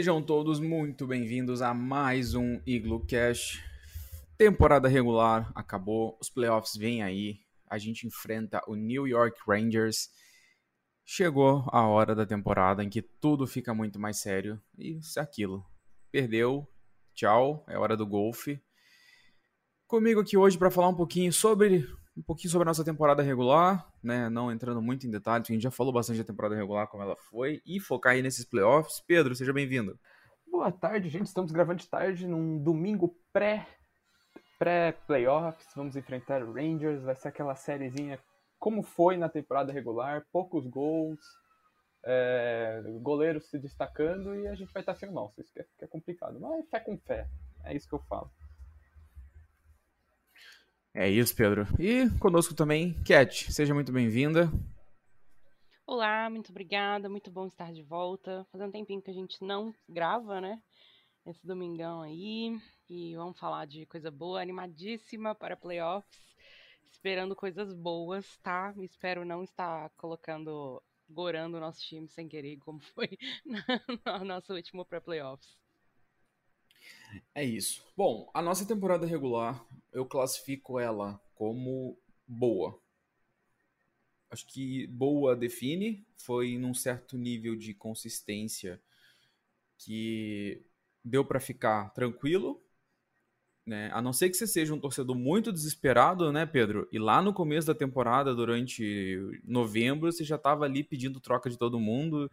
Sejam todos muito bem-vindos a mais um Iglu Cash. Temporada regular acabou, os playoffs vêm aí. A gente enfrenta o New York Rangers. Chegou a hora da temporada em que tudo fica muito mais sério. E isso é aquilo. Perdeu, tchau, é hora do golfe. Comigo aqui hoje para falar um pouquinho sobre um pouquinho sobre a nossa temporada regular, né? Não entrando muito em detalhes, a gente já falou bastante da temporada regular, como ela foi, e focar aí nesses playoffs. Pedro, seja bem-vindo. Boa tarde, gente. Estamos gravando de tarde num domingo pré pré-playoffs. Vamos enfrentar o Rangers. Vai ser aquela sériezinha como foi na temporada regular, poucos gols, é, goleiros se destacando e a gente vai estar sem o nosso. Isso que é, que é complicado. Mas fé com fé. É isso que eu falo. É isso, Pedro. E conosco também, Cat. Seja muito bem-vinda. Olá, muito obrigada. Muito bom estar de volta. Faz um tempinho que a gente não grava, né? Esse domingão aí. E vamos falar de coisa boa, animadíssima para playoffs. Esperando coisas boas, tá? Espero não estar colocando, gorando o nosso time sem querer, como foi no nosso último pré-playoffs. É isso. Bom, a nossa temporada regular, eu classifico ela como boa. Acho que boa define, foi num certo nível de consistência que deu para ficar tranquilo, né? A não ser que você seja um torcedor muito desesperado, né, Pedro? E lá no começo da temporada, durante novembro, você já estava ali pedindo troca de todo mundo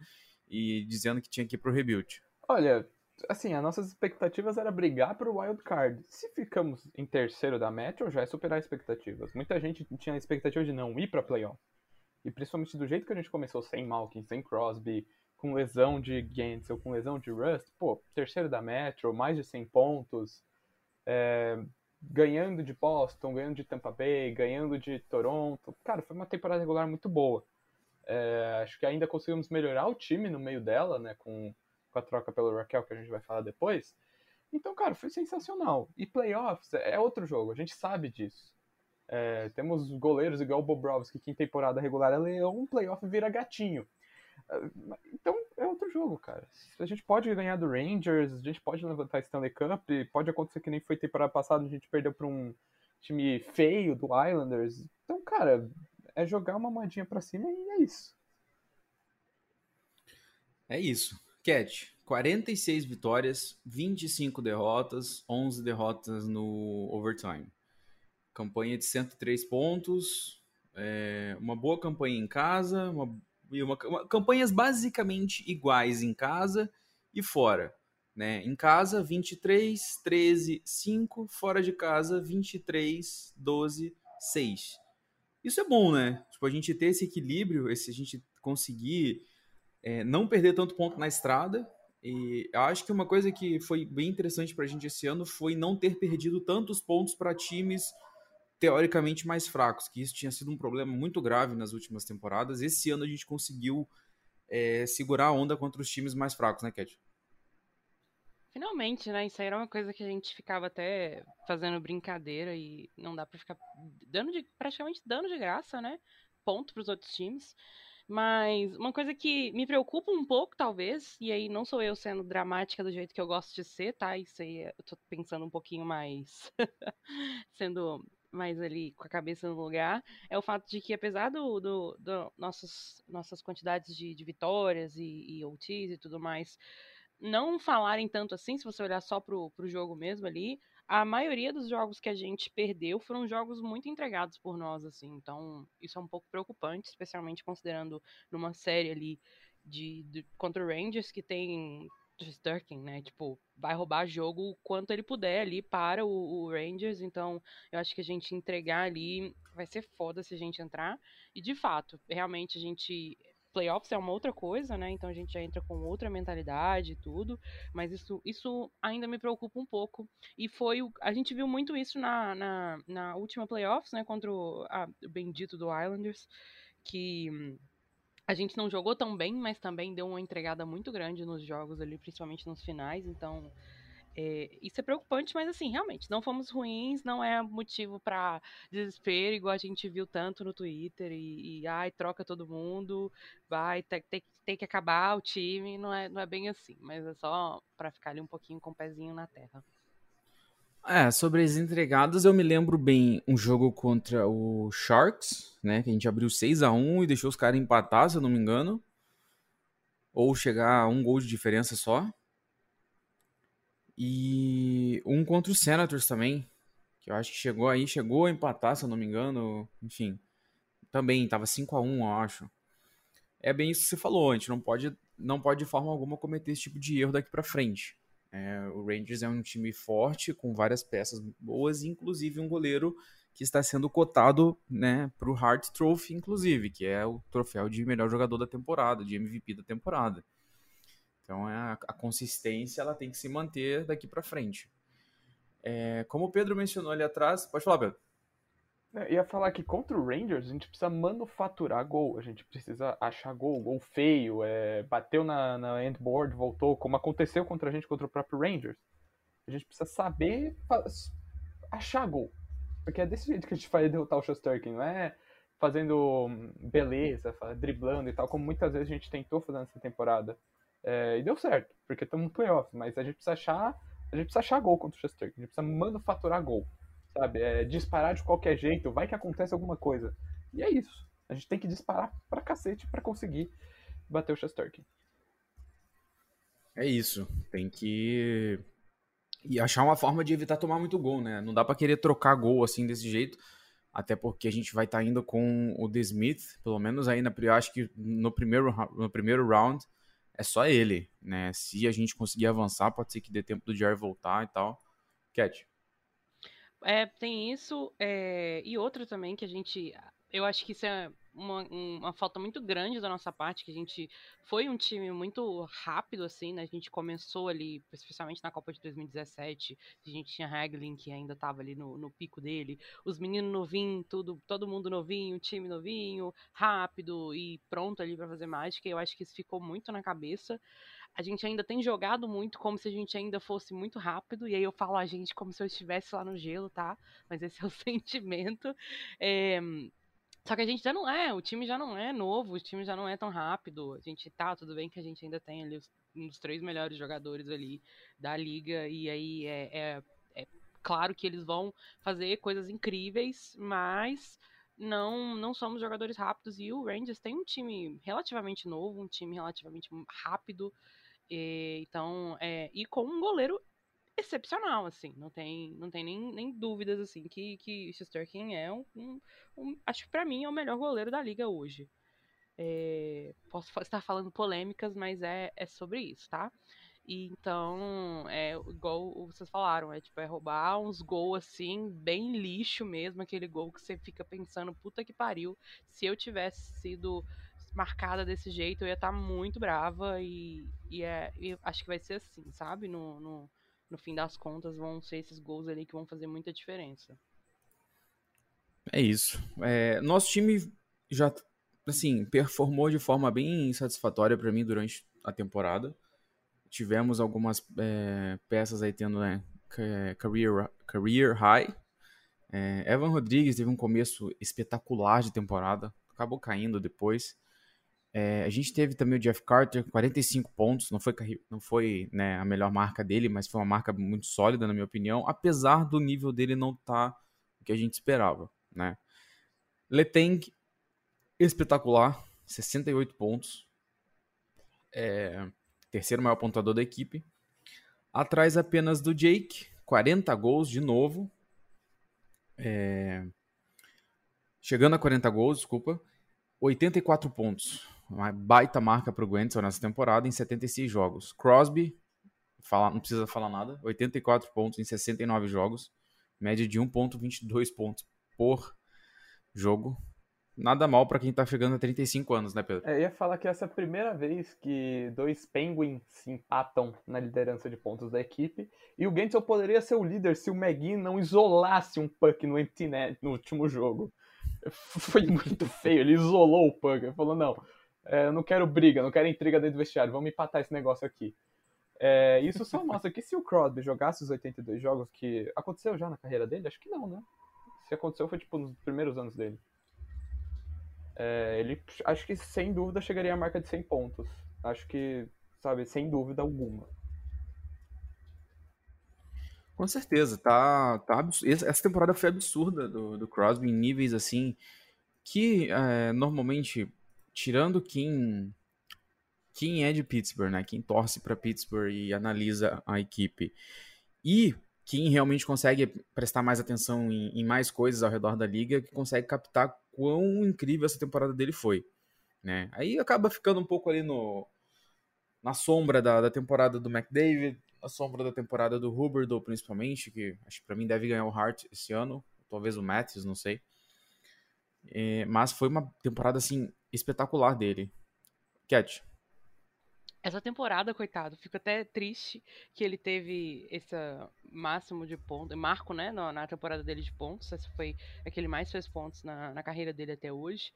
e dizendo que tinha que ir pro rebuild. Olha, assim, as nossas expectativas era brigar pro wild card. Se ficamos em terceiro da Metro, já é superar expectativas. Muita gente tinha a expectativa de não ir para playoff. E principalmente do jeito que a gente começou sem Malkin, sem Crosby, com lesão de Gensel, com lesão de Rust, pô, terceiro da Metro, mais de 100 pontos, é, ganhando de Boston, ganhando de Tampa Bay, ganhando de Toronto. Cara, foi uma temporada regular muito boa. É, acho que ainda conseguimos melhorar o time no meio dela, né, com com a troca pelo Raquel, que a gente vai falar depois. Então, cara, foi sensacional. E playoffs é outro jogo, a gente sabe disso. É, temos goleiros igual o Bobrovski, que em temporada regular é leão, um playoff vira gatinho. É, então, é outro jogo, cara. A gente pode ganhar do Rangers, a gente pode levantar Stanley Cup, pode acontecer que nem foi temporada passada, a gente perdeu para um time feio do Islanders. Então, cara, é jogar uma moedinha para cima e é isso. É isso. Cat, 46 vitórias, 25 derrotas, 11 derrotas no overtime. Campanha de 103 pontos, é, uma boa campanha em casa, uma, uma, uma, campanhas basicamente iguais em casa e fora. Né? Em casa, 23, 13, 5, fora de casa, 23, 12, 6. Isso é bom, né? Tipo, a gente ter esse equilíbrio, esse, a gente conseguir é, não perder tanto ponto na estrada. E acho que uma coisa que foi bem interessante para a gente esse ano foi não ter perdido tantos pontos para times teoricamente mais fracos, que isso tinha sido um problema muito grave nas últimas temporadas. Esse ano a gente conseguiu é, segurar a onda contra os times mais fracos, né, Cat? Finalmente, né? Isso aí era uma coisa que a gente ficava até fazendo brincadeira e não dá para ficar dando de, praticamente dando de graça, né? Ponto para os outros times. Mas uma coisa que me preocupa um pouco, talvez, e aí não sou eu sendo dramática do jeito que eu gosto de ser, tá? Isso aí eu tô pensando um pouquinho mais. sendo mais ali com a cabeça no lugar, é o fato de que, apesar do, do, do nossos, nossas quantidades de, de vitórias e, e OTs e tudo mais, não falarem tanto assim, se você olhar só pro, pro jogo mesmo ali, a maioria dos jogos que a gente perdeu foram jogos muito entregados por nós, assim. Então, isso é um pouco preocupante, especialmente considerando numa série ali de, de contra o Rangers que tem Sturkin, né? Tipo, vai roubar jogo o quanto ele puder ali para o, o, Rangers. Então, eu acho que a gente entregar ali vai ser foda se a gente entrar. E de fato, realmente a gente playoffs é uma outra coisa, né? Então a gente já entra com outra mentalidade e tudo. Mas isso, isso ainda me preocupa um pouco. E foi. O, a gente viu muito isso na, na, na última playoffs, né? Contra o, a, o bendito do Islanders. Que a gente não jogou tão bem, mas também deu uma entregada muito grande nos jogos ali, principalmente nos finais. Então É, isso é preocupante, mas assim, realmente, não fomos ruins, não é motivo para desespero, igual a gente viu tanto no Twitter, e, e ai, troca todo mundo, vai, tem, tem, tem, que acabar o time, não é, não é bem assim, mas é só para ficar ali um pouquinho com o pezinho na terra. É, sobre as entregadas, eu me lembro bem um jogo contra o Sharks, né, que a gente abriu 6 a 1 e deixou os caras empatar, se eu não me engano, ou chegar a um gol de diferença só. E um contra o Senators também, que eu acho que chegou aí, chegou a empatar, se eu não me engano. Enfim, também tava 5 a 1 eu acho. É bem isso que você falou, a gente não pode, não pode de forma alguma cometer esse tipo de erro daqui para frente. É, o Rangers é um time forte, com várias peças boas, inclusive um goleiro que está sendo cotado né, para o Hart Trophy, inclusive, que é o troféu de melhor jogador da temporada, de MVP da temporada. Então é a, a consistência ela tem que se manter daqui para frente. É, como o Pedro mencionou ali atrás, pode falar, Pedro. É, ia falar que contra o Rangers a gente precisa manufaturar gol, a gente precisa achar gol, gol feio, é, bateu na, na endboard, voltou, como aconteceu contra a gente contra o próprio Rangers. A gente precisa saber achar gol. Porque é desse jeito que a gente vai derrotar o Shostakin, não é fazendo hum, beleza, driblando e tal, como muitas vezes a gente tentou fazer nessa temporada. É, e deu certo, porque estamos no playoff, mas a gente precisa achar. A gente precisa achar gol contra o Chester. A gente precisa manufaturar gol. Sabe? É, disparar de qualquer jeito, vai que acontece alguma coisa. E é isso. A gente tem que disparar pra cacete pra conseguir bater o Chesterkin. É isso. Tem que. E achar uma forma de evitar tomar muito gol, né? Não dá para querer trocar gol assim desse jeito. Até porque a gente vai estar tá indo com o The Smith, pelo menos aí na. Acho que no primeiro, no primeiro round é só ele, né? Se a gente conseguir avançar, pode ser que dê tempo do Jerry voltar e tal. Cat. É, tem isso, é, e outro também que a gente. Eu acho que isso é uma, uma, falta muito grande da nossa parte, que a gente foi um time muito rápido, assim, né? A gente começou ali, especialmente na Copa de 2017, a gente tinha Haglin, que ainda estava ali no, no, pico dele, os meninos novinhos, tudo, todo mundo novinho, time novinho, rápido e pronto ali para fazer mágica, eu acho que isso ficou muito na cabeça. A gente ainda tem jogado muito como se a gente ainda fosse muito rápido, e aí eu falo a gente como se eu estivesse lá no gelo, tá? Mas esse é o sentimento. É, só que a gente já não é, o time já não é novo, o time já não é tão rápido. A gente tá, tudo bem que a gente ainda tem ali os, um dos três melhores jogadores ali da liga, e aí é, é, é claro que eles vão fazer coisas incríveis, mas não não somos jogadores rápidos e o Rangers tem um time relativamente novo, um time relativamente rápido, e, então é, e com um goleiro excepcional, assim, não tem, não tem nem, nem dúvidas, assim, que, que King é um, um, um acho que pra mim é o melhor goleiro da liga hoje. É, posso estar falando polêmicas, mas é, é sobre isso, tá? E então, é igual vocês falaram, é tipo, é roubar uns gols assim, bem lixo mesmo, aquele gol que você fica pensando, puta que pariu, se eu tivesse sido marcada desse jeito, eu ia estar tá muito brava e, e, é, e acho que vai ser assim, sabe? No, no, no fim das contas, vão ser esses gols ali que vão fazer muita diferença. É isso. É, nosso time já, assim, performou de forma bem satisfatória para mim durante a temporada. Tivemos algumas é, peças aí tendo né, career, career high. É, Evan Rodrigues teve um começo espetacular de temporada, acabou caindo depois. É, a gente teve também o Jeff Carter, 45 pontos, não foi, não foi né, a melhor marca dele, mas foi uma marca muito sólida, na minha opinião, apesar do nível dele não estar tá o que a gente esperava. Né? Leteng, espetacular, 68 pontos, é, terceiro maior pontuador da equipe. Atrás apenas do Jake, 40 gols de novo. É, chegando a 40 gols, desculpa. 84 pontos uma baita marca para o Gwenson nessa temporada em 76 jogos. Crosby, fala, não precisa falar nada, 84 pontos em 69 jogos, média de 1.22 pontos por jogo. Nada mal para quem está chegando a 35 anos, né, Pedro? É, eu ia falar que essa é a primeira vez que dois Penguins se empatam na liderança de pontos da equipe. E o Gensel poderia ser o líder se o McGinn não isolasse um puck no empty net no último jogo. Foi muito feio, ele isolou o puck. Ele falou: não, é, eu não quero briga, não quero intriga dentro do vestiário, vamos empatar esse negócio aqui. É, isso só mostra que se o Crosby jogasse os 82 jogos, que aconteceu já na carreira dele, acho que não, né? Se aconteceu foi tipo nos primeiros anos dele. É, ele acho que sem dúvida chegaria à marca de 100 pontos. Acho que, sabe, sem dúvida alguma. Com certeza, tá, tá essa temporada foi absurda do, do Crosby em níveis assim que é, normalmente, tirando quem quem é de Pittsburgh, né, quem torce para Pittsburgh e analisa a equipe e quem realmente consegue prestar mais atenção em, em, mais coisas ao redor da liga, que consegue captar quão incrível essa temporada dele foi, né? Aí acaba ficando um pouco ali no na sombra da, da temporada do McDavid, a sombra da temporada do Huberdo, principalmente, que acho que para mim deve ganhar o Hart esse ano, talvez o Matthews, não sei. É, mas foi uma temporada, assim, espetacular dele. Cat. Essa temporada, coitado, fico até triste que ele teve esse máximo de pontos, marco, né, na, temporada dele de pontos. Esse foi aquele mais fez pontos na, na carreira dele até hoje.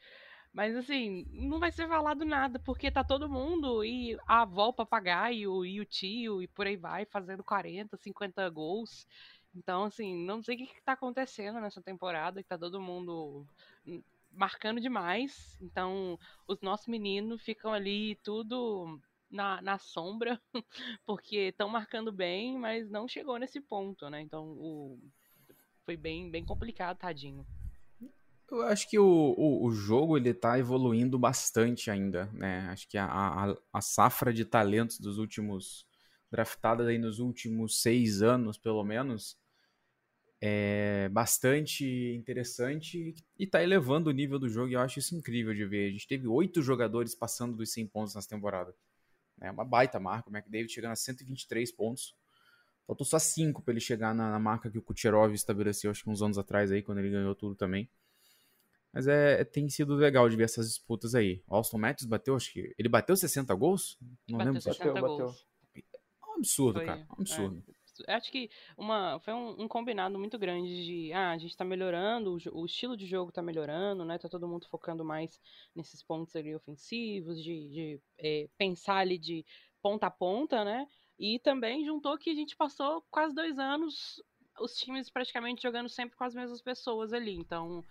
Mas assim, não vai ser falado nada, porque tá todo mundo e a avó, o papagaio e o tio e por aí vai, fazendo 40, 50 gols. Então, assim, não sei o que, que tá acontecendo nessa temporada, que tá todo mundo marcando demais. Então, os nossos meninos ficam ali tudo na, na sombra, porque estão marcando bem, mas não chegou nesse ponto, né? Então, o, foi bem, bem complicado, tadinho. Eu acho que o, o, o, jogo ele tá evoluindo bastante ainda, né? Acho que a, a, a safra de talentos dos últimos draftadas aí nos últimos seis anos, pelo menos, é bastante interessante e tá elevando o nível do jogo e eu acho isso incrível de ver. A gente teve oito jogadores passando dos 100 pontos nessa temporada. É uma baita marca, o McDavid chegando a 123 pontos. Faltou só cinco para ele chegar na, na, marca que o Kucherov estabeleceu, acho que uns anos atrás aí, quando ele ganhou tudo também. Mas é, é, tem sido legal de ver essas disputas aí. O Austin Matthews bateu, acho que. Ele bateu 60 gols? Não bateu lembro. 60 bateu, gols. bateu. É um absurdo, Foi, cara. É um absurdo. É. Acho que uma, foi um, um, combinado muito grande de. Ah, a gente tá melhorando, o, o, estilo de jogo tá melhorando, né? Tá todo mundo focando mais nesses pontos ali ofensivos, de, de é, pensar ali de ponta a ponta, né? E também juntou que a gente passou quase dois anos os times praticamente jogando sempre com as mesmas pessoas ali. Então,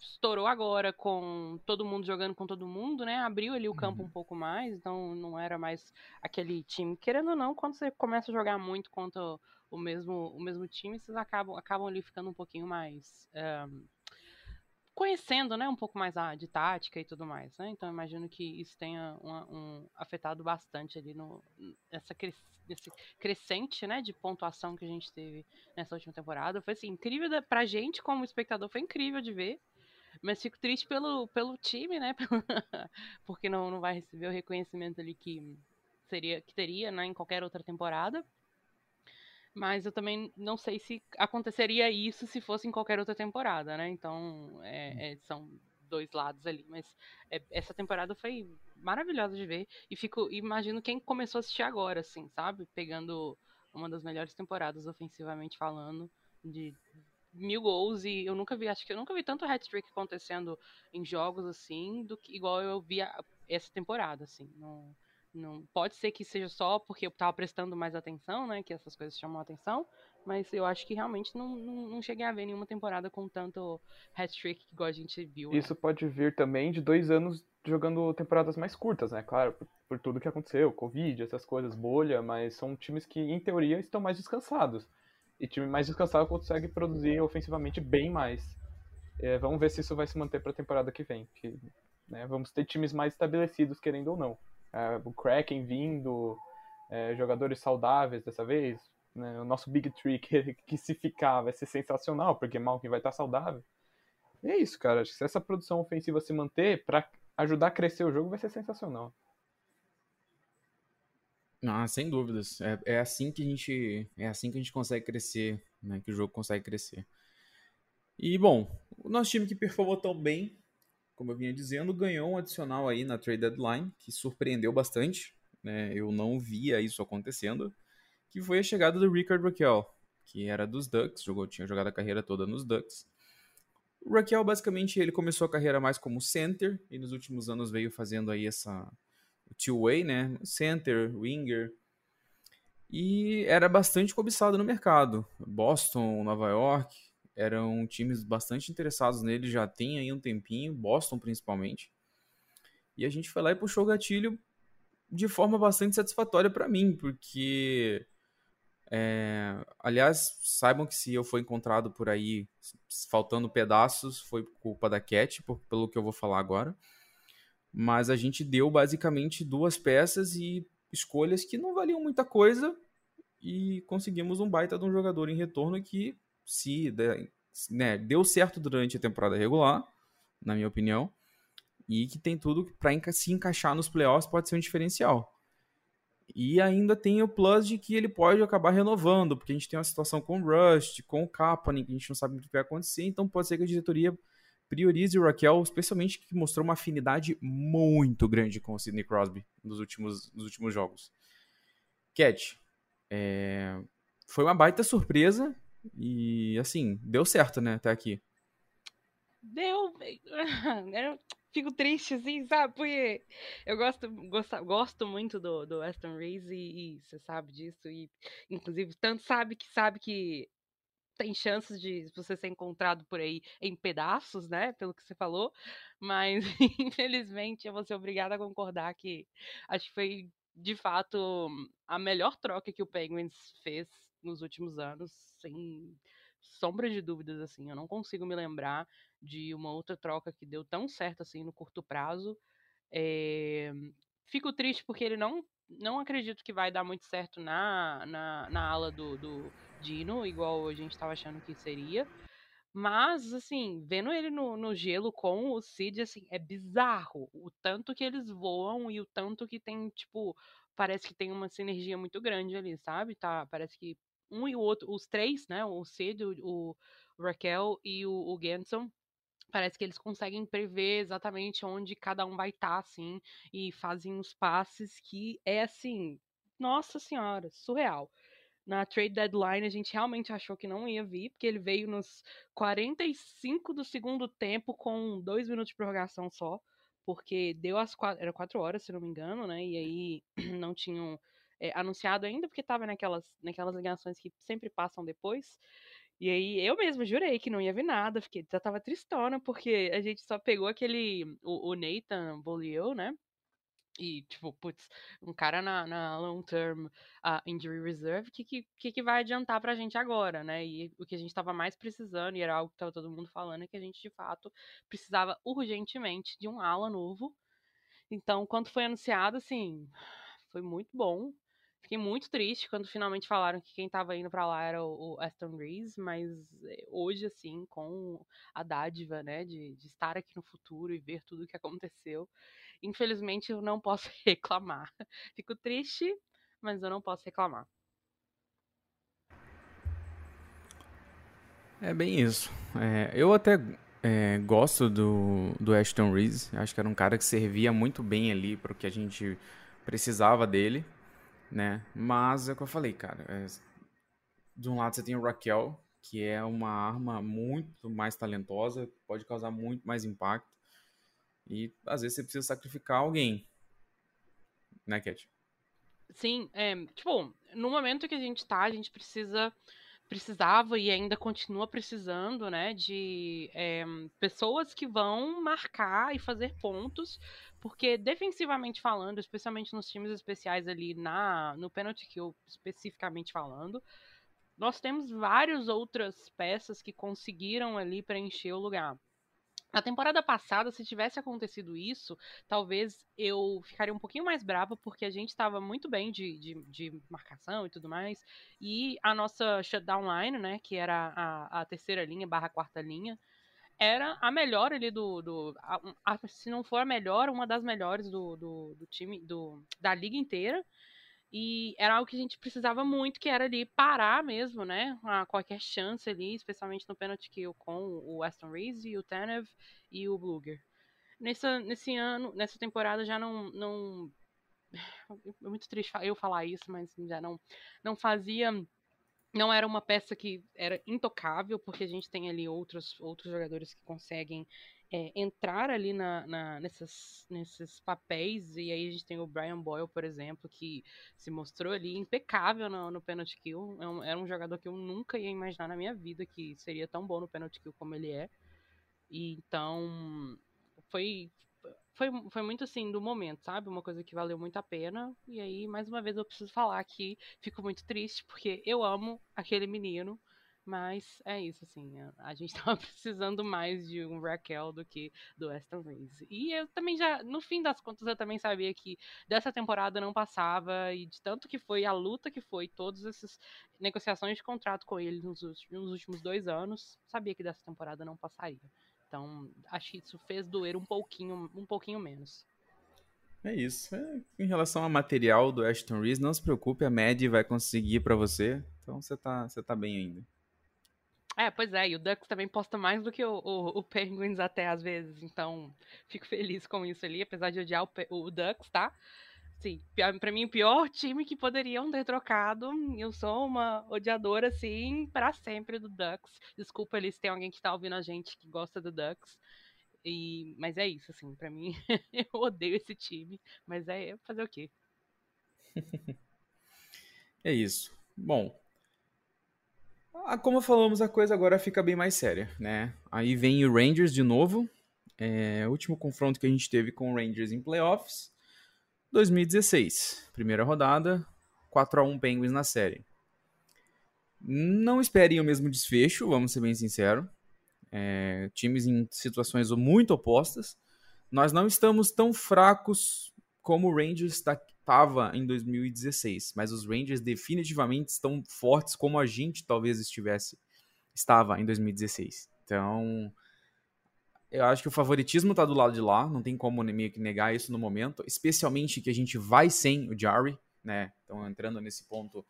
estourou agora com todo mundo jogando com todo mundo, né? Abriu ali o campo uhum. um pouco mais, então não era mais aquele time. Querendo ou não, quando você começa a jogar muito contra o mesmo, o mesmo time, vocês acabam, acabam ali ficando um pouquinho mais. Um, conhecendo, né, um pouco mais a, de tática e tudo mais, né? Então imagino que isso tenha uma, um, afetado bastante ali no cres, nesse crescente, né, de pontuação que a gente teve nessa última temporada. Foi assim, incrível da, pra gente como espectador, foi incrível de ver. Mas fico triste pelo, pelo time, né? Porque não, não vai receber o reconhecimento ali que seria que teria né, em qualquer outra temporada. Mas eu também não sei se aconteceria isso se fosse em qualquer outra temporada, né? Então, é, é, são dois lados ali. Mas é, essa temporada foi maravilhosa de ver. E fico, imagino quem começou a assistir agora, assim, sabe? Pegando uma das melhores temporadas ofensivamente falando, de mil gols e eu nunca vi, acho que eu nunca vi tanto hat-trick acontecendo em jogos assim, do que igual eu vi essa temporada, assim. Não, não pode ser que seja só porque eu tava prestando mais atenção, né, que essas coisas chamam a atenção, mas eu acho que realmente não, não, não cheguei a ver nenhuma temporada com tanto hat-trick igual a gente viu. Né? Isso pode vir também de dois anos jogando temporadas mais curtas, né? Claro, por, por tudo que aconteceu, Covid, essas coisas, bolha, mas são times que, em teoria, estão mais descansados. E time mais descansado consegue produzir ofensivamente bem mais. É, vamos ver se isso vai se manter para a temporada que vem. Que, né, vamos ter times mais estabelecidos, querendo ou não. É, o Kraken vindo, é, jogadores saudáveis dessa vez. Né, o nosso Big Tree, que, que se ficar vai ser sensacional, porque Malkin vai estar saudável. E é isso, cara. Se essa produção ofensiva se manter, para ajudar a crescer o jogo, vai ser sensacional. Ah, sem dúvidas. É, é assim que a gente é assim que a gente consegue crescer, né? Que o jogo consegue crescer. E bom, o nosso time que performou tão bem, como eu vinha dizendo, ganhou um adicional aí na trade deadline que surpreendeu bastante. Né? Eu não via isso acontecendo, que foi a chegada do Richard Raquel, que era dos Ducks, jogou, tinha jogado a carreira toda nos Ducks. O Raquel basicamente ele começou a carreira mais como center e nos últimos anos veio fazendo aí essa two-way, né? Center, winger. e era bastante cobiçado no mercado. Boston, Nova York, eram times bastante interessados nele já tem aí um tempinho, Boston principalmente. E a gente foi lá e puxou o gatilho de forma bastante satisfatória para mim, porque é, aliás, saibam que se eu for encontrado por aí faltando pedaços, foi culpa da Cat, por, pelo que eu vou falar agora. Mas a gente deu basicamente duas peças e escolhas que não valiam muita coisa e conseguimos um baita de um jogador em retorno que se né, deu certo durante a temporada regular, na minha opinião, e que tem tudo para se encaixar nos playoffs pode ser um diferencial. E ainda tem o plus de que ele pode acabar renovando, porque a gente tem uma situação com o Rust, com o Kapanen, que a gente não sabe o que vai acontecer, então pode ser que a diretoria priorize o Raquel, especialmente que mostrou uma afinidade muito grande com o Sidney Crosby nos últimos, nos últimos jogos. Cat, é... foi uma baita surpresa e, assim, deu certo, né, até aqui. Deu. Eu fico triste, assim, sabe? Porque eu gosto, gosto, gosto muito do, do Aston Reis e, e você sabe disso. E, inclusive, tanto sabe que sabe que tem chances de você ser encontrado por aí em pedaços, né? Pelo que você falou. Mas, infelizmente, eu vou ser obrigada a concordar que acho que foi, de fato, a melhor troca que o Penguins fez nos últimos anos, sem sombra de dúvidas, assim. Eu não consigo me lembrar de uma outra troca que deu tão certo assim no curto prazo. É... Fico triste porque ele não, não acredito que vai dar muito certo na, na, na ala do, do Dino, igual a gente estava achando que seria. Mas, assim, vendo ele no, no gelo com o Cid, assim, é bizarro o tanto que eles voam e o tanto que tem, tipo, parece que tem uma sinergia muito grande ali, sabe? Tá, parece que um e o outro, os três, né? O Cid, o, o Raquel e o, o Genson, parece que eles conseguem prever exatamente onde cada um vai estar, tá, assim, e fazem os passes que é assim, nossa senhora, surreal. Na trade deadline a gente realmente achou que não ia vir, porque ele veio nos 45 do segundo tempo com dois minutos de prorrogação só, porque deu as quatro, era quatro horas, se não me engano, né? E aí não tinham é, anunciado ainda, porque estava naquelas, naquelas ligações que sempre passam depois. E aí eu mesma jurei que não ia vir nada, fiquei, já tava tristona, porque a gente só pegou aquele. O, o Nathan Bolio, né? E, tipo, putz, um cara na, na long term uh, injury reserve, o que, que, que vai adiantar pra gente agora, né? E o que a gente tava mais precisando, e era algo que tava todo mundo falando, é que a gente, de fato, precisava urgentemente de um ala novo. Então, quando foi anunciado, assim, foi muito bom. Fiquei muito triste quando finalmente falaram que quem tava indo para lá era o, Aston Reese, mas eh, hoje, assim, com a dádiva, né, de, de estar aqui no futuro e ver tudo o que aconteceu, infelizmente eu não posso reclamar. Fico triste, mas eu não posso reclamar. É bem isso. É, eu até é, gosto do, do Ashton Reese. Acho que era um cara que servia muito bem ali para o que a gente precisava dele né? Mas é o que eu falei, cara. É... De um lado você tem o Raquel, que é uma arma muito mais talentosa, pode causar muito mais impacto. E às vezes você precisa sacrificar alguém. Né, Cat? Sim, é, tipo, no momento que a gente tá, a gente precisa precisava e ainda continua precisando, né, de é, pessoas que vão marcar e fazer pontos, porque defensivamente falando, especialmente nos times especiais ali na no penalty kill especificamente falando, nós temos várias outras peças que conseguiram ali preencher o lugar. Na temporada passada, se tivesse acontecido isso, talvez eu ficaria um pouquinho mais brava, porque a gente estava muito bem de, de, de, marcação e tudo mais. E a nossa shutdown line, né, que era a, a terceira linha barra quarta linha, era a melhor ali do. do a, a, se não for a melhor, uma das melhores do, do, do time, do, da liga inteira. E era algo que a gente precisava muito, que era ali parar mesmo, né? A qualquer chance ali, especialmente no penalty kill com o Aston Reese, o Tanev e o Bluger. Nessa, nesse ano, nessa temporada já não, não. É muito triste eu falar isso, mas já não, não fazia. Não era uma peça que era intocável, porque a gente tem ali outros, outros jogadores que conseguem é, entrar ali na, na, nesses, nesses papéis, e aí a gente tem o Brian Boyle, por exemplo, que se mostrou ali impecável no, no penalty kill. É um, era um jogador que eu nunca ia imaginar na minha vida que seria tão bom no penalty kill como ele é. E então foi, foi, foi muito assim do momento, sabe? Uma coisa que valeu muito a pena. E aí, mais uma vez, eu preciso falar que fico muito triste, porque eu amo aquele menino. Mas é isso, assim, a gente tava precisando mais de um Raquel do que do Aston Reese. E eu também já, no fim das contas, eu também sabia que dessa temporada não passava, e de tanto que foi a luta que foi, todas essas negociações de contrato com ele nos, nos últimos dois anos, sabia que dessa temporada não passaria. Então, acho que isso fez doer um pouquinho, um pouquinho menos. É isso. É, em relação ao material do Ashton Reese, não se preocupe, a Mad vai conseguir para você. Então você tá, você tá bem ainda. É, pois é, e o Ducks também posta mais do que o, o, o Penguins até às vezes, então fico feliz com isso ali, apesar de odiar o, o Ducks, tá? Sim, pra mim o pior time que poderiam ter trocado, eu sou uma odiadora, assim, para sempre do Ducks. Desculpa ali se tem alguém que tá ouvindo a gente que gosta do Ducks, e, mas é isso, assim, para mim, eu odeio esse time, mas é fazer o quê? é isso. Bom, ah, como falamos, a coisa agora fica bem mais séria, né? Aí vem o Rangers de novo. É, último confronto que a gente teve com o Rangers em playoffs, 2016. Primeira rodada, 4 a 1 Penguins na série. Não esperem o mesmo desfecho, vamos ser bem sinceros. É, times em situações muito opostas. Nós não estamos tão fracos como o Rangers está estava em 2016, mas os Rangers definitivamente estão fortes como a gente talvez estivesse estava em 2016. Então, eu acho que o favoritismo está do lado de lá, não tem como meio que negar isso no momento, especialmente que a gente vai sem o Jarry, né? Então, entrando nesse ponto,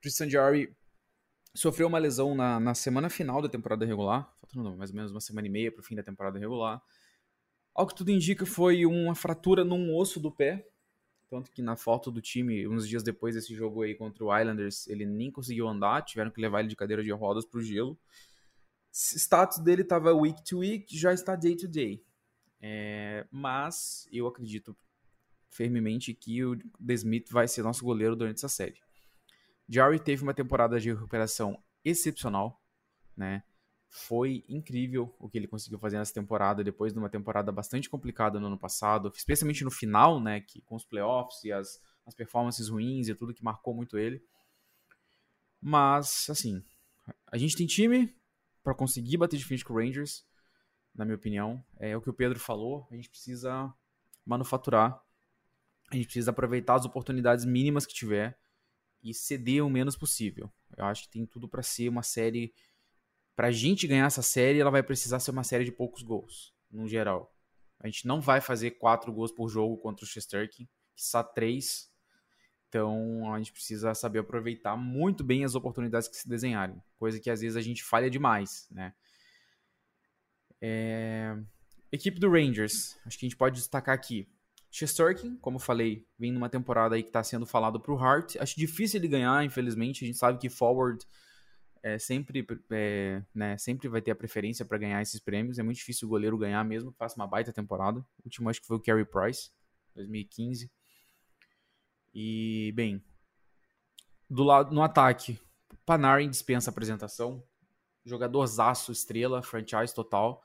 Tristan Jarry sofreu uma lesão na, na semana final da temporada regular, faltando mais ou menos uma semana e meia para o fim da temporada regular. Ao que tudo indica, foi uma fratura num osso do pé, tanto que na foto do time, uns dias depois desse jogo aí contra o Islanders, ele nem conseguiu andar, tiveram que levar ele de cadeira de rodas pro gelo. Status dele estava week to week, já está day to day. É, mas eu acredito firmemente que o The Smith vai ser nosso goleiro durante essa série. Jarry teve uma temporada de recuperação excepcional, né? Foi incrível o que ele conseguiu fazer nessa temporada, depois de uma temporada bastante complicada no ano passado, especialmente no final, né, que, com os playoffs e as, as performances ruins e tudo que marcou muito ele. Mas, assim, a gente tem time para conseguir bater de frente com o Rangers, na minha opinião. É o que o Pedro falou, a gente precisa manufaturar, a gente precisa aproveitar as oportunidades mínimas que tiver e ceder o menos possível. Eu acho que tem tudo para ser uma série pra gente ganhar essa série, ela vai precisar ser uma série de poucos gols, no geral. A gente não vai fazer quatro gols por jogo contra o Chesterkin, só três. Então a gente precisa saber aproveitar muito bem as oportunidades que se desenharem, coisa que às vezes a gente falha demais, né? É... Equipe do Rangers, acho que a gente pode destacar aqui. Chesterkin, como falei, vem numa temporada aí que está sendo falado pro Hart. Acho difícil ele ganhar, infelizmente. A gente sabe que forward é, sempre, é, né, sempre vai ter a preferência para ganhar esses prêmios. É muito difícil o goleiro ganhar mesmo, faça uma baita temporada. O último acho que foi o Carey Price, 2015. E, bem, do lado no ataque, Panarin dispensa apresentação. Jogador zaço, estrela, franchise total.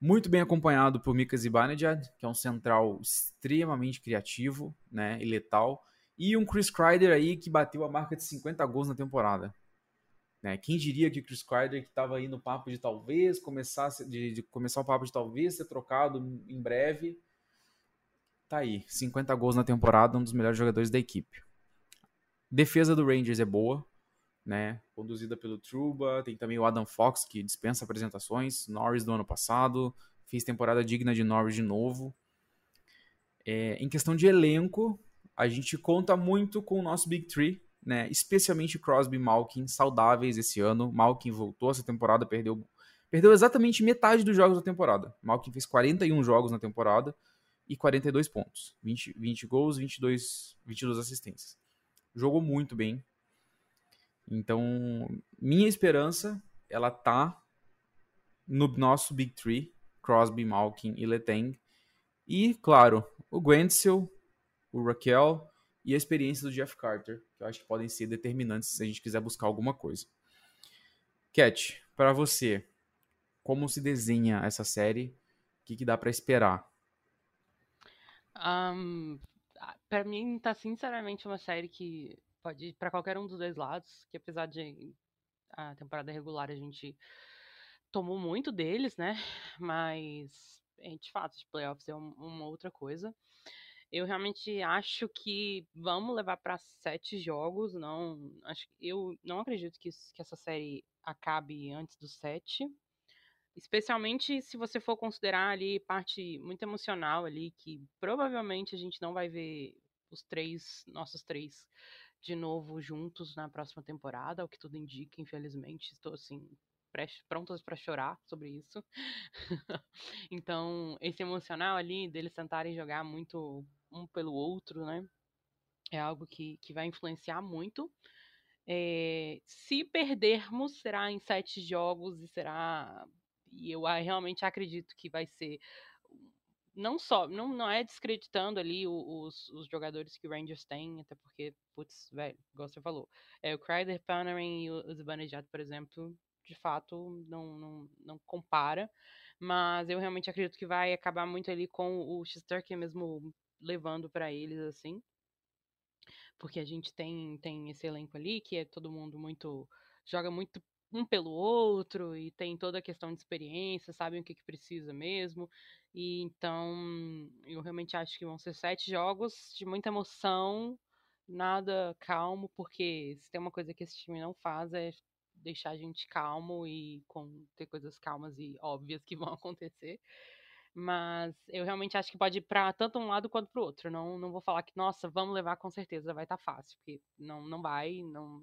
Muito bem acompanhado por Mika Zibanejad, que é um central extremamente criativo né, e letal. E um Chris Kreider aí que bateu a marca de 50 gols na temporada. Né? Quem diria que o Chris Kreider, que estava aí no papo de talvez começar, de, de, começar o papo de talvez ser trocado em breve, tá aí, 50 gols na temporada, um dos melhores jogadores da equipe. Defesa do Rangers é boa, né? Conduzida pelo Truba, tem também o Adam Fox que dispensa apresentações, Norris do ano passado, fez temporada digna de Norris de novo. É, em questão de elenco, a gente conta muito com o nosso Big Three, né? Especialmente Crosby e Malkin saudáveis esse ano. Malkin voltou essa temporada, perdeu perdeu exatamente metade dos jogos da temporada. Malkin fez 41 jogos na temporada e 42 pontos, 20, 20 gols, 22, 22 assistências. Jogou muito bem. Então, minha esperança, ela tá no nosso Big Three, Crosby, Malkin e Letang. E, claro, o Gwensel, o Raquel e a experiência do Jeff Carter, que eu acho que podem ser determinantes se a gente quiser buscar alguma coisa. Cat, para você, como se desenha essa série? O que, que dá para esperar? Um, para mim, tá sinceramente uma série que pode ir para qualquer um dos dois lados, que apesar de a temporada regular a gente tomou muito deles, né? Mas, de fato, de playoffs é uma outra coisa. Eu realmente acho que vamos levar para sete jogos. Não, acho, eu não acredito que, que essa série acabe antes dos sete. Especialmente se você for considerar ali parte muito emocional ali, que provavelmente a gente não vai ver os três, nossos três, de novo juntos na próxima temporada, o que tudo indica, infelizmente. Estou assim, prontas para chorar sobre isso. então, esse emocional ali, deles tentarem jogar muito um pelo outro, né? É algo que, que vai influenciar muito. É, se perdermos, será em sete jogos e será. E eu realmente acredito que vai ser. Não só, não, não é descreditando ali os, os jogadores que o Rangers tem, até porque, putz, velho, igual você falou. É, o Kreider, Panarin e o Zibanejad, por exemplo, de fato, não, não, não compara. Mas eu realmente acredito que vai acabar muito ali com o Shesterkin mesmo levando para eles, assim porque a gente tem, tem esse elenco ali que é todo mundo muito. joga muito um pelo outro e tem toda a questão de experiência, sabem o que, que precisa mesmo. E então eu realmente acho que vão ser sete jogos de muita emoção, nada calmo, porque se tem uma coisa que esse time não faz é deixar a gente calmo e com ter coisas calmas e óbvias que vão acontecer. Mas eu realmente acho que pode ir para tanto um lado quanto para o outro. Não, não vou falar que, nossa, vamos levar com certeza, vai estar tá fácil, porque não, não vai. não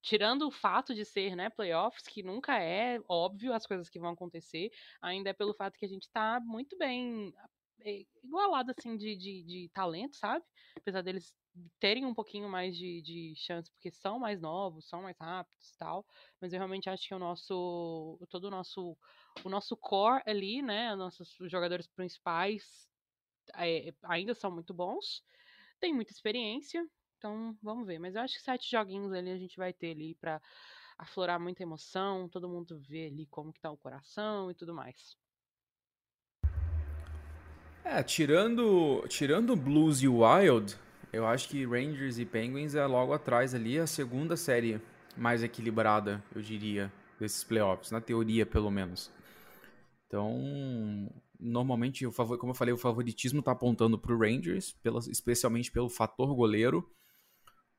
Tirando o fato de ser né, playoffs, que nunca é óbvio as coisas que vão acontecer, ainda é pelo fato que a gente está muito bem é, igualado assim de, de, de talento, sabe? Apesar deles terem um pouquinho mais de, de chance, porque são mais novos, são mais rápidos e tal. Mas eu realmente acho que o nosso. todo o nosso o nosso core ali, né, nossos jogadores principais é, ainda são muito bons, tem muita experiência, então vamos ver. Mas eu acho que sete joguinhos ali a gente vai ter ali para aflorar muita emoção, todo mundo ver ali como que tá o coração e tudo mais. É, tirando, tirando Blues e Wild, eu acho que Rangers e Penguins é logo atrás ali a segunda série mais equilibrada, eu diria, desses playoffs, na teoria pelo menos. Então, normalmente, o favor, como eu falei, o favoritismo está apontando para o Rangers, pela, especialmente pelo fator goleiro.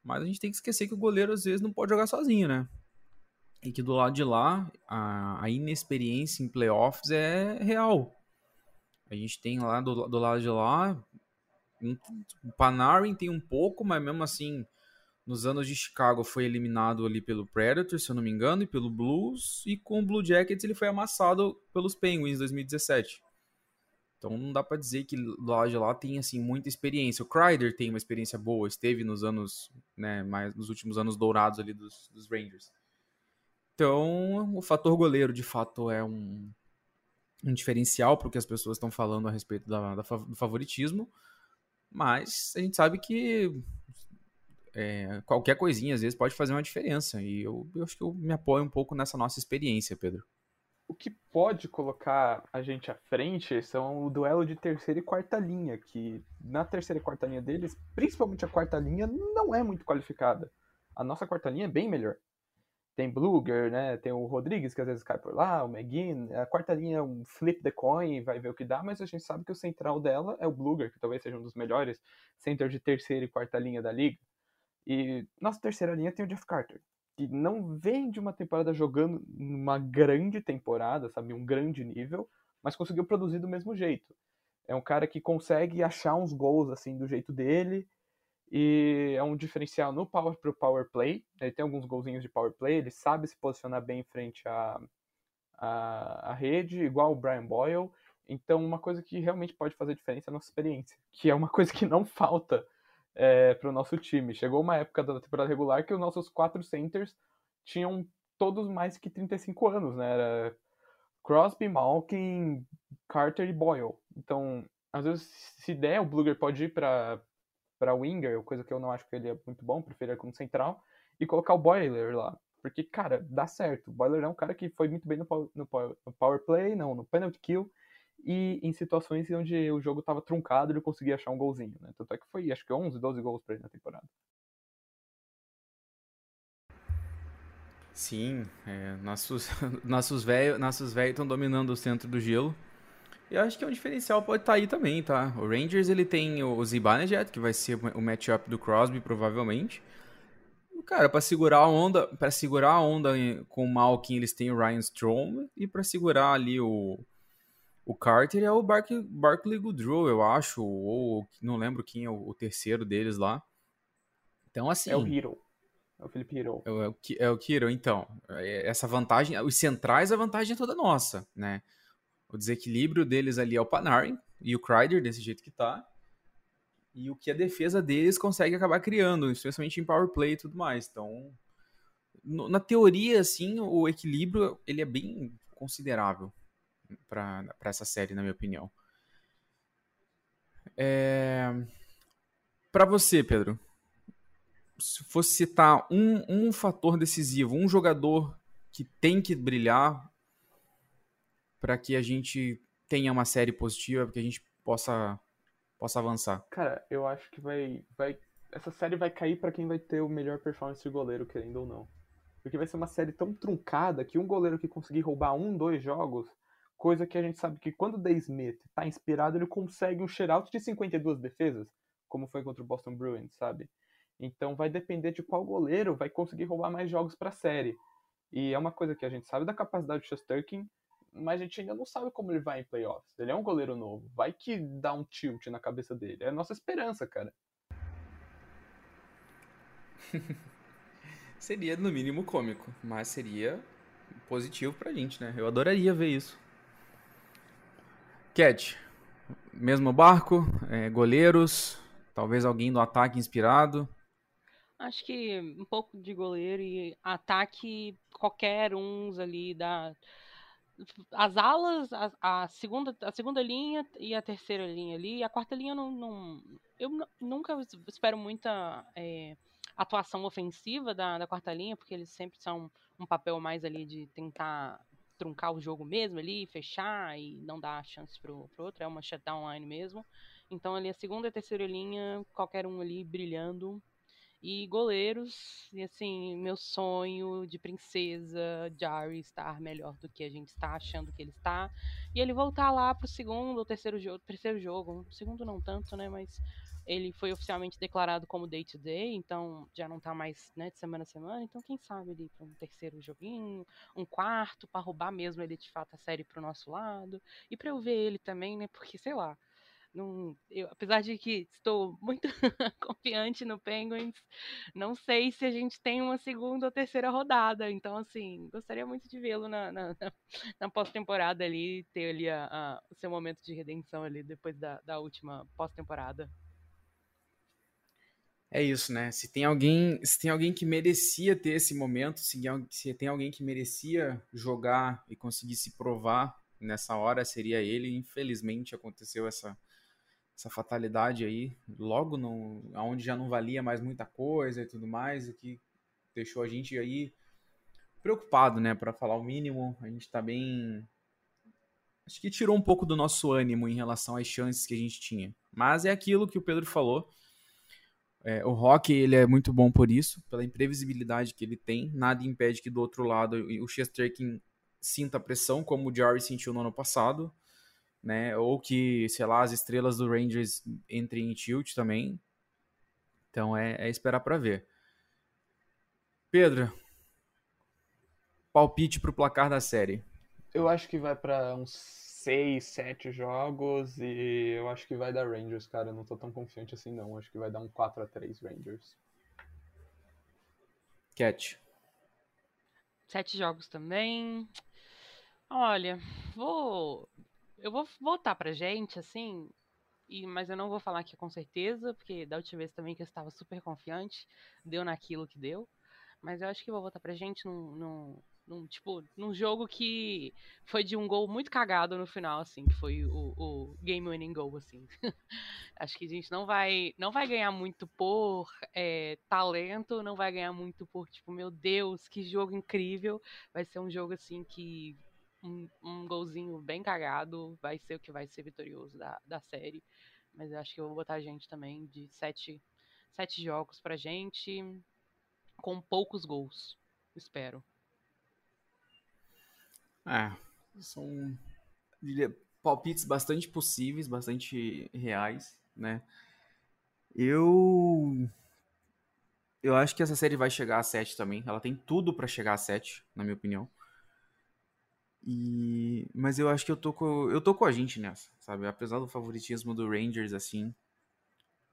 Mas a gente tem que esquecer que o goleiro às vezes não pode jogar sozinho, né? E que do lado de lá, a, a inexperiência em playoffs é real. A gente tem lá do, do lado de lá, o Panarin tem um pouco, mas mesmo assim nos anos de Chicago foi eliminado ali pelo Predator, se eu não me engano, e pelo Blues, e com o Blue Jackets ele foi amassado pelos Penguins em 2017. Então não dá para dizer que de lá tem assim muita experiência. O Kreider tem uma experiência boa, esteve nos anos, né, mais nos últimos anos dourados ali dos, dos Rangers. Então, o fator goleiro de fato é um, um diferencial para o que as pessoas estão falando a respeito da, da, do favoritismo, mas a gente sabe que é, qualquer coisinha às vezes pode fazer uma diferença. E eu, eu acho que eu me apoio um pouco nessa nossa experiência, Pedro. O que pode colocar a gente à frente são o duelo de terceira e quarta linha, que na terceira e quarta linha deles, principalmente a quarta linha, não é muito qualificada. A nossa quarta linha é bem melhor. Tem Bluger, né? Tem o Rodrigues, que às vezes cai por lá, o McGinn. A quarta linha é um flip the coin, vai ver o que dá, mas a gente sabe que o central dela é o Bluger, que talvez seja um dos melhores center de terceira e quarta linha da liga. E nossa terceira linha tem o Jeff Carter, que não vem de uma temporada jogando uma grande temporada, sabe, um grande nível, mas conseguiu produzir do mesmo jeito. É um cara que consegue achar uns gols assim do jeito dele e é um diferencial no power pro power play. Ele tem alguns golzinhos de power play, ele sabe se posicionar bem em frente à, à, à rede, igual o Brian Boyle. Então, uma coisa que realmente pode fazer diferença é a nossa experiência, que é uma coisa que não falta é, para o nosso time. Chegou uma época da temporada regular que os nossos quatro centers tinham todos mais que 35 anos, né? Era Crosby, Malkin, Carter e Boyle. Então, às vezes, se der, o Bluger pode ir para para winger, coisa que eu não acho que ele é muito bom, prefiro como central, e colocar o Boiler lá. Porque, cara, dá certo. O Boiler é um cara que foi muito bem no, no, no power play, não, no penalty kill, e em situações onde o jogo estava truncado ele conseguia achar um golzinho, né? Tanto é que foi, acho que 11, 12 gols para ele na temporada. Sim, é, nossos nossos velhos nossos estão dominando o centro do gelo. E acho que é um diferencial pode estar tá aí também, tá? O Rangers ele tem o Zibanejad, que vai ser o matchup do Crosby provavelmente. Cara, para segurar a onda, para segurar a onda com o Malkin, eles têm o Ryan Strom e para segurar ali o o Carter é o Bark, Barkley Goodrow, eu acho, ou não lembro quem é o, o, terceiro deles lá. Então assim, é o Hero. É o Felipe Hero. É o, é o Hero, então. É, essa vantagem, os centrais a vantagem é toda nossa, né? O desequilíbrio deles ali é o Panarin e o Kreider, desse jeito que tá. E o que a defesa deles consegue acabar criando, especialmente em power play e tudo mais. Então, no, na teoria, assim, o equilíbrio ele é bem considerável para essa série, na minha opinião. É... Para você, Pedro, se fosse citar um, um fator decisivo, um jogador que tem que brilhar para que a gente tenha uma série positiva, para que a gente possa possa avançar? Cara, eu acho que vai vai essa série vai cair para quem vai ter o melhor performance de goleiro, querendo ou não. Porque vai ser uma série tão truncada que um goleiro que conseguir roubar um, dois jogos, coisa que a gente sabe que quando o Day Smith tá inspirado, ele consegue um shutout de 52 defesas, como foi contra o Boston Bruins, sabe? Então vai depender de qual goleiro vai conseguir roubar mais jogos para a série. E é uma coisa que a gente sabe da capacidade do Shesterkin, mas a gente ainda não sabe como ele vai em playoffs. Ele é um goleiro novo. Vai que dá um tilt na cabeça dele. É a nossa esperança, cara. seria, no mínimo, cômico. Mas seria positivo pra gente, né? Eu adoraria ver isso. Cat, mesmo barco, é, goleiros, talvez alguém do ataque inspirado. Acho que um pouco de goleiro e ataque qualquer uns ali da as alas, a, a, segunda, a segunda linha e a terceira linha ali. A quarta linha não. não eu nunca espero muita é, atuação ofensiva da, da quarta linha, porque eles sempre são um papel mais ali de tentar truncar o jogo mesmo ali, fechar e não dar chance pro, pro outro. É uma shutdown line mesmo. Então ali a segunda e a terceira linha, qualquer um ali brilhando e goleiros, e assim, meu sonho de princesa, Jari estar melhor do que a gente está achando que ele está. E ele voltar lá pro segundo ou terceiro jogo, terceiro jogo, segundo não tanto, né, mas ele foi oficialmente declarado como day to day, então já não tá mais, né, de semana a semana, então quem sabe ele para um terceiro joguinho, um quarto para roubar mesmo ele de fato a série pro nosso lado. E para eu ver ele também, né, porque sei lá, não, eu, apesar de que estou muito confiante no Penguins, não sei se a gente tem uma segunda ou terceira rodada. Então, assim, gostaria muito de vê-lo na, na, na pós-temporada ali, ter ali a, a, o seu momento de redenção ali depois da, da última pós-temporada. É isso, né? Se tem alguém, se tem alguém que merecia ter esse momento, se, se tem alguém que merecia jogar e conseguir se provar nessa hora, seria ele. Infelizmente aconteceu essa essa fatalidade aí, logo não, onde já não valia mais muita coisa e tudo mais, o que deixou a gente aí preocupado, né, para falar o mínimo. A gente tá bem acho que tirou um pouco do nosso ânimo em relação às chances que a gente tinha. Mas é aquilo que o Pedro falou. É, o Rock ele é muito bom por isso, pela imprevisibilidade que ele tem. Nada impede que do outro lado o Chesterkin sinta pressão, como o Jarry sentiu no ano passado né? Ou que, sei lá, as estrelas do Rangers entrem em tilt também. Então é, é esperar para ver. Pedro, palpite pro placar da série. Eu acho que vai para uns 6, 7 jogos e eu acho que vai dar Rangers, cara. Eu não tô tão confiante assim não. Acho que vai dar um 4 a 3 Rangers. Cat. Sete jogos também. Olha, vou eu vou voltar pra gente, assim, e, mas eu não vou falar que é com certeza, porque da última vez também que eu estava super confiante, deu naquilo que deu. Mas eu acho que vou voltar pra gente num, num, Num, tipo, num jogo que foi de um gol muito cagado no final, assim, que foi o, o game winning goal, assim. Acho que a gente não vai, não vai ganhar muito por é, talento, não vai ganhar muito por, tipo, meu Deus, que jogo incrível. Vai ser um jogo, assim, que um, um golzinho bem cagado vai ser o que vai ser vitorioso da, da série. Mas eu acho que eu vou botar a gente também de sete, sete jogos pra gente, com poucos gols. Espero. É, são palpites bastante possíveis, bastante reais, né? Eu eu acho que essa série vai chegar a 7 também. Ela tem tudo para chegar a 7, na minha opinião. E mas eu acho que eu tô com eu tô com a gente nessa, sabe? Apesar do favoritismo do Rangers assim,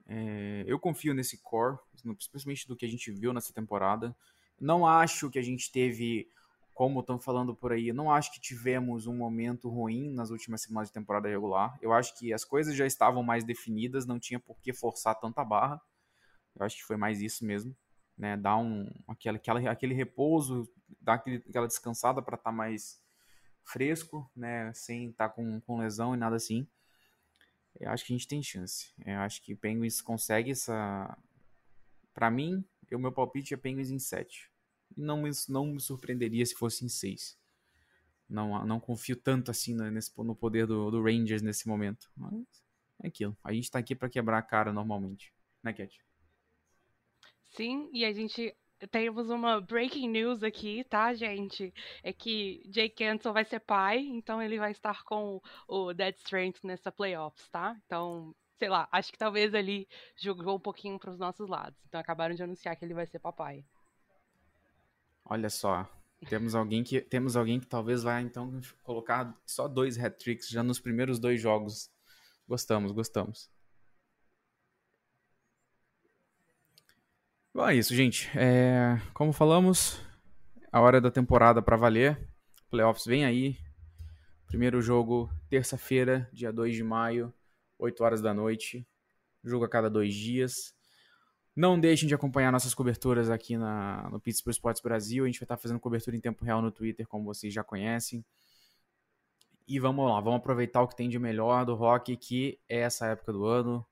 é, eu confio nesse core, especialmente do que a gente viu nessa temporada. Não acho que a gente teve como estão falando por aí, não acho que tivemos um momento ruim nas últimas semanas de temporada regular. Eu acho que as coisas já estavam mais definidas, não tinha por que forçar tanta barra. Eu acho que foi mais isso mesmo, né? Dar um aquele, aquele, aquele repouso, dar aquele, aquela descansada para estar tá mais fresco, né? Sem estar tá com, com lesão e nada assim. Eu acho que a gente tem chance. Eu acho que Penguins consegue essa. Para mim, o meu palpite é Penguins em 7 não, não me surpreenderia se fosse em 6. Não, não confio tanto assim nesse, no poder do, do Rangers nesse momento. Mas é aquilo. A gente tá aqui para quebrar a cara normalmente. Né, Cat? Sim, e a gente temos uma breaking news aqui, tá, gente? É que Jake Cancel vai ser pai, então ele vai estar com o Dead Strength nessa playoffs, tá? Então, sei lá, acho que talvez ele jogou um pouquinho para os nossos lados. Então acabaram de anunciar que ele vai ser papai. Olha só, temos alguém que temos alguém que talvez vai então colocar só dois hat-tricks já nos primeiros dois jogos. Gostamos, gostamos. Bom, é isso, gente. É, como falamos, a hora da temporada para valer. Playoffs vem aí. Primeiro jogo, terça-feira, dia 2 de maio, 8 horas da noite. Jogo a cada dois dias. Não deixem de acompanhar nossas coberturas aqui na, no Pittsburgh Sports Brasil. A gente vai estar fazendo cobertura em tempo real no Twitter, como vocês já conhecem. E vamos lá, vamos aproveitar o que tem de melhor do rock, que é essa época do ano.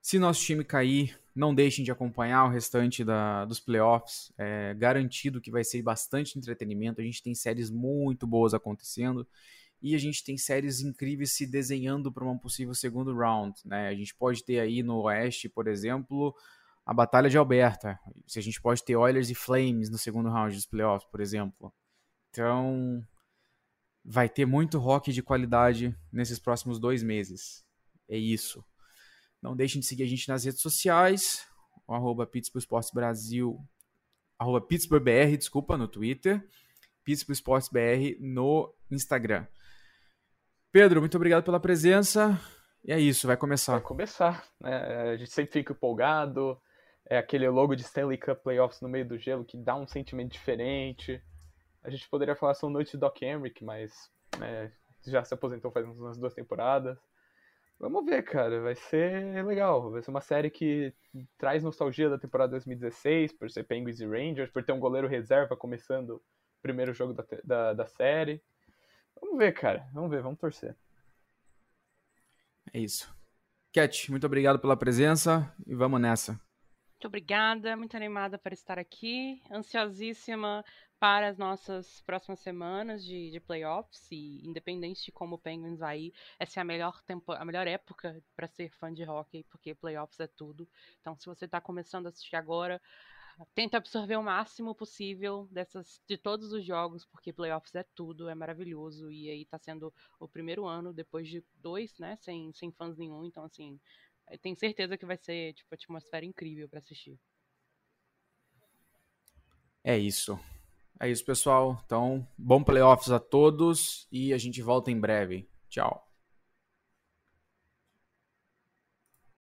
Se nosso time cair, não deixem de acompanhar o restante da, dos playoffs. É garantido que vai ser bastante entretenimento. A gente tem séries muito boas acontecendo e a gente tem séries incríveis se desenhando para um possível segundo round. Né? A gente pode ter aí no Oeste, por exemplo, a Batalha de Alberta. Se a gente pode ter Oilers e Flames no segundo round dos playoffs, por exemplo. Então, vai ter muito rock de qualidade nesses próximos dois meses. É isso. Não deixem de seguir a gente nas redes sociais, o arroba Pittsburgh Sports Brasil, arroba Pittsburgh BR, desculpa, no Twitter, Pittsburgh Sports BR no Instagram. Pedro, muito obrigado pela presença. E é isso, vai começar. Vai começar. Né? A gente sempre fica empolgado, é aquele logo de Stanley Cup Playoffs no meio do gelo que dá um sentimento diferente. A gente poderia falar só noite de Doc Emrick, mas né, já se aposentou faz umas duas temporadas. Vamos ver, cara, vai ser legal. Vai ser uma série que traz nostalgia da temporada 2016, por ser Penguins e Rangers, por ter um goleiro reserva começando o primeiro jogo da, da, da série. Vamos ver, cara, vamos ver, vamos torcer. É isso. Cat, muito obrigado pela presença e vamos nessa. Muito obrigada, muito animada para estar aqui, ansiosíssima para as nossas próximas semanas de, de playoffs e independente de como o Penguins vai ir, essa é a melhor tempo, a melhor época para ser fã de hockey, porque playoffs é tudo. Então, se você está começando a assistir agora, tenta absorver o máximo possível dessas de todos os jogos, porque playoffs é tudo, é maravilhoso e aí está sendo o primeiro ano depois de dois, né, sem sem fãs nenhum, então assim, eu tenho certeza que vai ser, tipo, uma atmosfera incrível para assistir. É isso. É isso, pessoal. Então, bom playoffs a todos e a gente volta em breve. Tchau.